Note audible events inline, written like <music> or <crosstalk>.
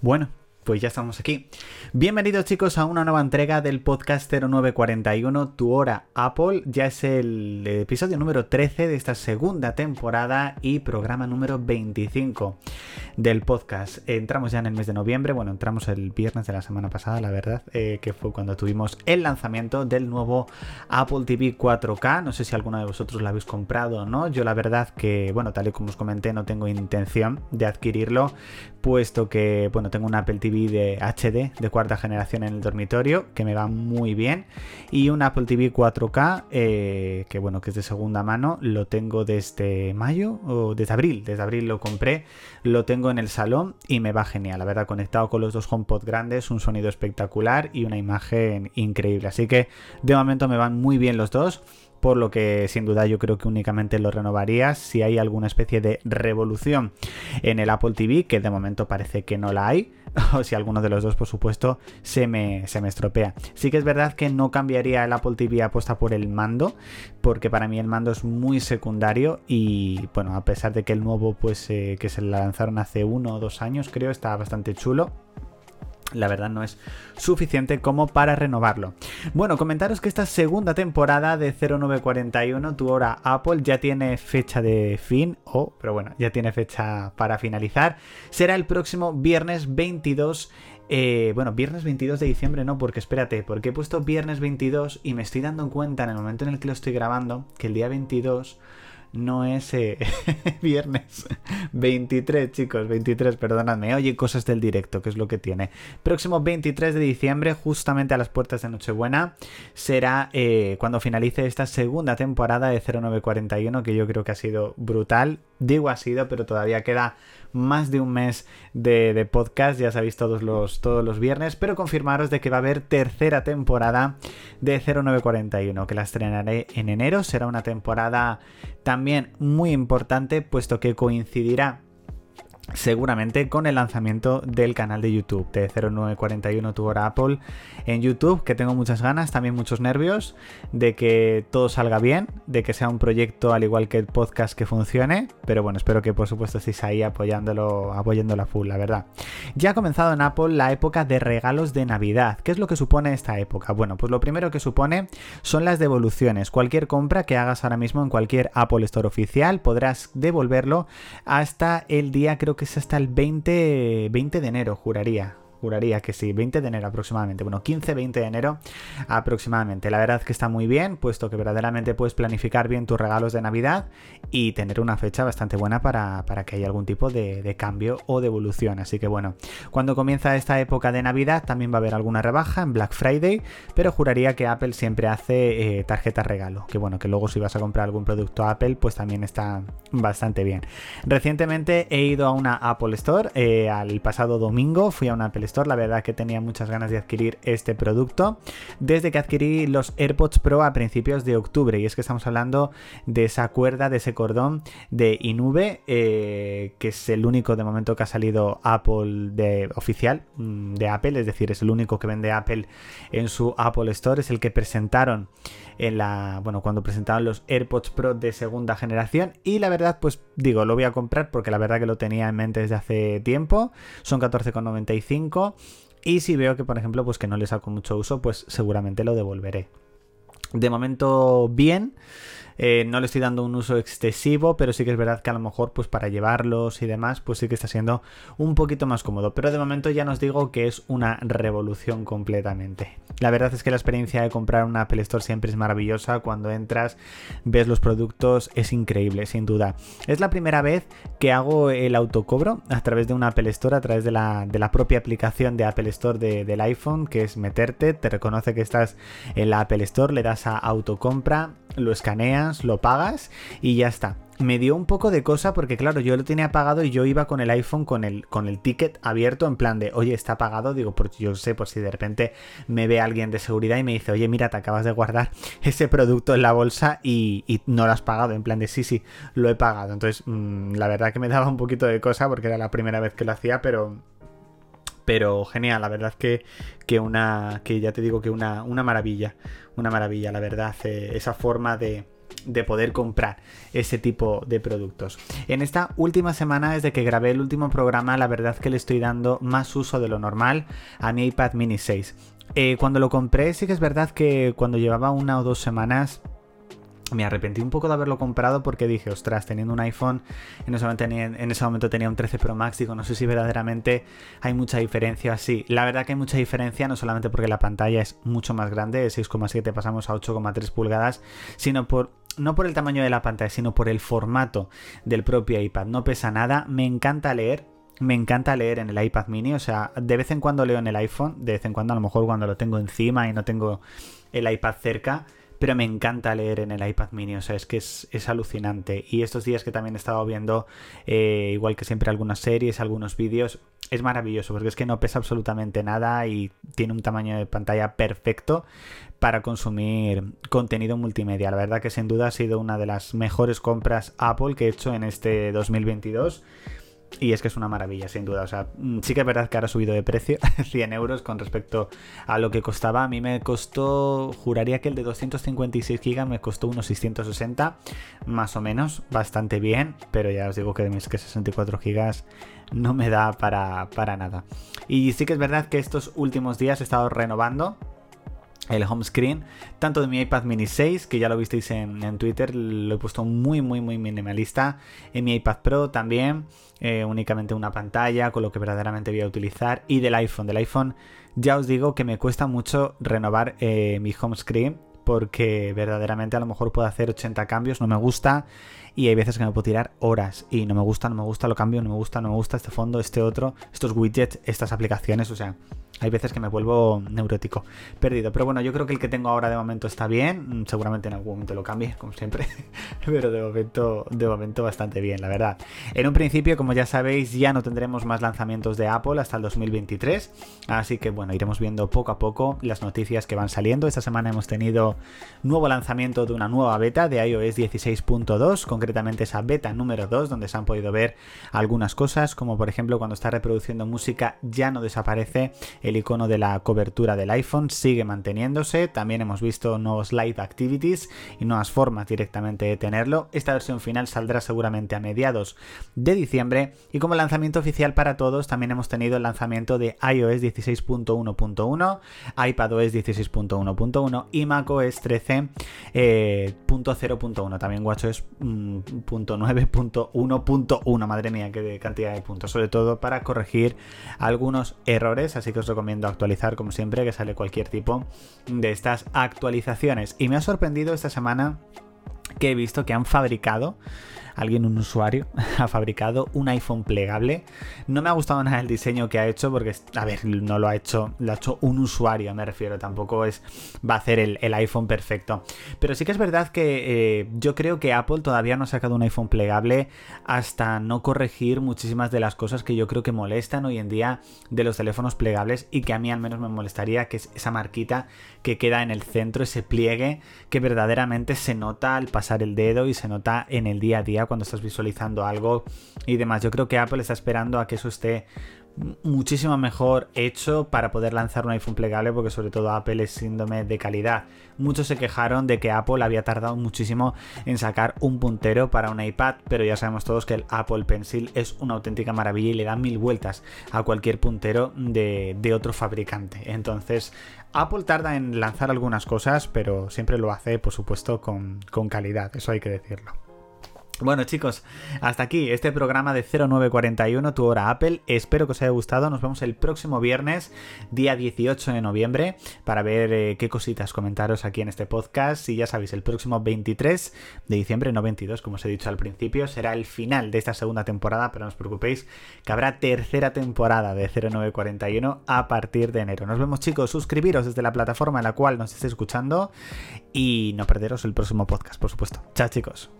Bueno, pues ya estamos aquí. Bienvenidos chicos a una nueva entrega del podcast 0941 Tu Hora Apple. Ya es el episodio número 13 de esta segunda temporada y programa número 25 del podcast. Entramos ya en el mes de noviembre, bueno, entramos el viernes de la semana pasada, la verdad, eh, que fue cuando tuvimos el lanzamiento del nuevo Apple TV 4K. No sé si alguno de vosotros lo habéis comprado o no. Yo la verdad que, bueno, tal y como os comenté, no tengo intención de adquirirlo, puesto que, bueno, tengo un Apple TV de HD de cuarta generación en el dormitorio, que me va muy bien, y un Apple TV 4K, eh, que bueno, que es de segunda mano, lo tengo desde mayo o desde abril, desde abril lo compré, lo tengo en el salón y me va genial, la verdad, conectado con los dos HomePod grandes, un sonido espectacular y una imagen increíble, así que de momento me van muy bien los dos por lo que sin duda yo creo que únicamente lo renovaría si hay alguna especie de revolución en el Apple TV, que de momento parece que no la hay, <laughs> o si alguno de los dos, por supuesto, se me, se me estropea. Sí que es verdad que no cambiaría el Apple TV apuesta por el mando, porque para mí el mando es muy secundario y bueno, a pesar de que el nuevo, pues eh, que se lanzaron hace uno o dos años, creo, está bastante chulo la verdad no es suficiente como para renovarlo. Bueno, comentaros que esta segunda temporada de 0941, tu hora Apple, ya tiene fecha de fin, o, pero bueno, ya tiene fecha para finalizar. Será el próximo viernes 22 eh, bueno, viernes 22 de diciembre no, porque espérate, porque he puesto viernes 22 y me estoy dando cuenta en el momento en el que lo estoy grabando que el día 22 no es eh, <laughs> viernes 23, chicos, 23, perdonadme. Oye, cosas del directo, que es lo que tiene. Próximo 23 de diciembre, justamente a las puertas de Nochebuena, será eh, cuando finalice esta segunda temporada de 0941, que yo creo que ha sido brutal. Digo ha sido, pero todavía queda más de un mes de, podcast, ya sabéis todos los, todos los viernes, pero confirmaros de que va a haber tercera temporada de 0941, que la estrenaré en enero, será una temporada también muy importante, puesto que coincidirá seguramente con el lanzamiento del canal de YouTube de 0941 tu hora Apple en YouTube, que tengo muchas ganas, también muchos nervios de que todo salga bien, de que sea un proyecto al igual que el podcast que funcione, pero bueno, espero que por supuesto estéis ahí apoyándolo, apoyándolo a full, la verdad. Ya ha comenzado en Apple la época de regalos de Navidad. ¿Qué es lo que supone esta época? Bueno, pues lo primero que supone son las devoluciones. Cualquier compra que hagas ahora mismo en cualquier Apple Store oficial podrás devolverlo hasta el día creo que es hasta el 20, 20 de enero, juraría. Juraría que sí, 20 de enero aproximadamente. Bueno, 15-20 de enero aproximadamente. La verdad es que está muy bien, puesto que verdaderamente puedes planificar bien tus regalos de Navidad y tener una fecha bastante buena para, que haya algún tipo de, cambio o de evolución. Así que bueno, cuando comienza esta época de Navidad también va a haber alguna rebaja en Black Friday, pero juraría que Apple siempre hace eh, tarjeta regalo. Que bueno, que luego si vas a comprar algún producto Apple, pues también está bastante bien. Recientemente he ido a una Apple Store, eh, al pasado domingo fui a una Apple la verdad que tenía muchas ganas de adquirir este producto desde que adquirí los AirPods Pro a principios de octubre. Y es que estamos hablando de esa cuerda, de ese cordón de Inube, eh, que es el único de momento que ha salido Apple de oficial mm, de Apple, es decir, es el único que vende Apple en su Apple Store, es el que presentaron en la, bueno, cuando presentaron los AirPods Pro de segunda generación. Y la verdad pues digo, lo voy a comprar porque la verdad que lo tenía en mente desde hace tiempo, son 14,95 y si veo que por ejemplo pues que no le saco mucho uso pues seguramente lo devolveré. De momento bien. Eh, no le estoy dando un uso excesivo, pero sí que es verdad que a lo mejor, pues para llevarlos y demás, pues sí que está siendo un poquito más cómodo. Pero de momento ya nos digo que es una revolución completamente. La verdad es que la experiencia de comprar una Apple Store siempre es maravillosa. Cuando entras, ves los productos, es increíble, sin duda. Es la primera vez que hago el autocobro a través de una Apple Store, a través de la, de la propia aplicación de Apple Store del iPhone, que es meterte, te reconoce que estás en la Apple Store, le das a autocompra, lo escaneas, lo pagas y ya está. Me dio un poco de cosa porque claro, yo lo tenía pagado y yo iba con el iPhone con el, con el ticket abierto en plan de, oye, está pagado, digo, porque yo sé, por si de repente me ve alguien de seguridad y me dice, oye, mira, te acabas de guardar <laughs> ese producto en la bolsa y, no lo has pagado, en plan de, sí, sí, lo he pagado. Entonces, mm, la verdad que me daba un poquito de cosa porque era la primera vez que lo hacía, pero pero genial, la verdad que, que una, que ya te digo que una, una maravilla, una maravilla, la verdad, eh, esa forma de, de poder comprar ese tipo de productos. En esta última semana desde que grabé el último programa, la verdad que le estoy dando más uso de lo normal a mi iPad mini 6. Eh, cuando lo compré, sí que es verdad que cuando llevaba una o dos semanas me arrepentí un poco de haberlo comprado porque dije, ostras, teniendo un iPhone, en ese momento tenía, en ese momento tenía un 13 Pro Max, digo, no sé si verdaderamente hay mucha diferencia así. La verdad que hay mucha diferencia, no solamente porque la pantalla es mucho más grande, de 6,7 pasamos a 8,3 pulgadas, sino por no por el tamaño de la pantalla, sino por el formato del propio iPad. No pesa nada, me encanta leer, me encanta leer en el iPad mini, o sea, de vez en cuando leo en el iPhone, de vez en cuando a lo mejor cuando lo tengo encima y no tengo el iPad cerca, pero me encanta leer en el iPad mini, o sea, es que es, alucinante. Y estos días que también he estado viendo, eh, igual que siempre, algunas series, algunos vídeos, es maravilloso, porque es que no pesa absolutamente nada y tiene un tamaño de pantalla perfecto para consumir contenido multimedia. La verdad que sin duda ha sido una de las mejores compras Apple que he hecho en este 2022. Y es que es una maravilla, sin duda. O sea, mm, sí que es verdad que ahora ha subido de precio <laughs> 100 euros con respecto a lo que costaba. A mí me costó, juraría que el de 256 GB me costó unos 660, más o menos, bastante bien. Pero ya os digo que de mis que 64 GB no me da para, para nada. Y sí que es verdad que estos últimos días he estado renovando el home screen, tanto de mi iPad mini 6, que ya lo visteis en, Twitter, lo he puesto muy, muy, muy minimalista. En mi iPad Pro también, eh, únicamente una pantalla, con lo que verdaderamente voy a utilizar. Y del iPhone, del iPhone, ya os digo que me cuesta mucho renovar eh, mi home screen, porque verdaderamente a lo mejor puedo hacer 80 cambios, no me gusta. Y hay veces que me puedo tirar horas y no me gusta, no me gusta, lo cambio, no me gusta, no me gusta este fondo, este otro, estos widgets, estas aplicaciones, o sea, hay veces que me vuelvo neurótico, perdido. Pero bueno, yo creo que el que tengo ahora de momento está bien. Mm, seguramente en algún momento lo cambie, como siempre. <laughs> Pero de momento, de momento bastante bien, la verdad. En un principio, como ya sabéis, ya no tendremos más lanzamientos de Apple hasta el 2023. Así que bueno, iremos viendo poco a poco las noticias que van saliendo. Esta semana hemos tenido nuevo lanzamiento de una nueva beta de iOS 16.2, concretamente esa beta número 2, donde se han podido ver algunas cosas, como por ejemplo cuando está reproduciendo música ya no desaparece el icono de la cobertura del iPhone sigue manteniéndose. También hemos visto nuevos Live Activities y nuevas formas directamente de tenerlo. Esta versión final saldrá seguramente a mediados de diciembre. Y como lanzamiento oficial para todos, también hemos tenido el lanzamiento de iOS 16.1.1, iPadOS 16.1.1 y macOS 13.0.1. Eh, también WatchOS 9.1.1. Madre mía, qué cantidad de puntos. Sobre todo para corregir algunos errores. Así que os recomiendo actualizar como siempre, que sale cualquier tipo de estas actualizaciones. Y me ha sorprendido esta semana que he visto que han fabricado alguien, un usuario, <laughs> ha fabricado un iPhone plegable. No me ha gustado nada el diseño que ha hecho porque, a ver, no lo ha hecho, lo ha hecho un usuario, me refiero, tampoco es, va a hacer el, iPhone perfecto. Pero sí que es verdad que eh, yo creo que Apple todavía no ha sacado un iPhone plegable hasta no corregir muchísimas de las cosas que yo creo que molestan hoy en día de los teléfonos plegables y que a mí al menos me molestaría, que es esa marquita que queda en el centro, ese pliegue que verdaderamente se nota al pasar el dedo y se nota en el día a día cuando estás visualizando algo y demás. Yo creo que Apple está esperando a que eso esté muchísimo mejor hecho para poder lanzar un iPhone plegable porque sobre todo Apple es síndrome de calidad. Muchos se quejaron de que Apple había tardado muchísimo en sacar un puntero para un iPad, pero ya sabemos todos que el Apple Pencil es una auténtica maravilla y le da mil vueltas a cualquier puntero de, otro fabricante. Entonces, Apple tarda en lanzar algunas cosas, pero siempre lo hace, por supuesto, con calidad, eso hay que decirlo. Bueno chicos, hasta aquí este programa de 0941, tu hora Apple. Espero que os haya gustado. Nos vemos el próximo viernes, día 18 de noviembre, para ver eh, qué cositas comentaros aquí en este podcast. Y ya sabéis, el próximo 23 de diciembre, no 22, como os he dicho al principio, será el final de esta segunda temporada, pero no os preocupéis que habrá tercera temporada de 0941 a partir de enero. Nos vemos chicos, suscribiros desde la plataforma en la cual nos estéis escuchando y no perderos el próximo podcast, por supuesto. Chao chicos.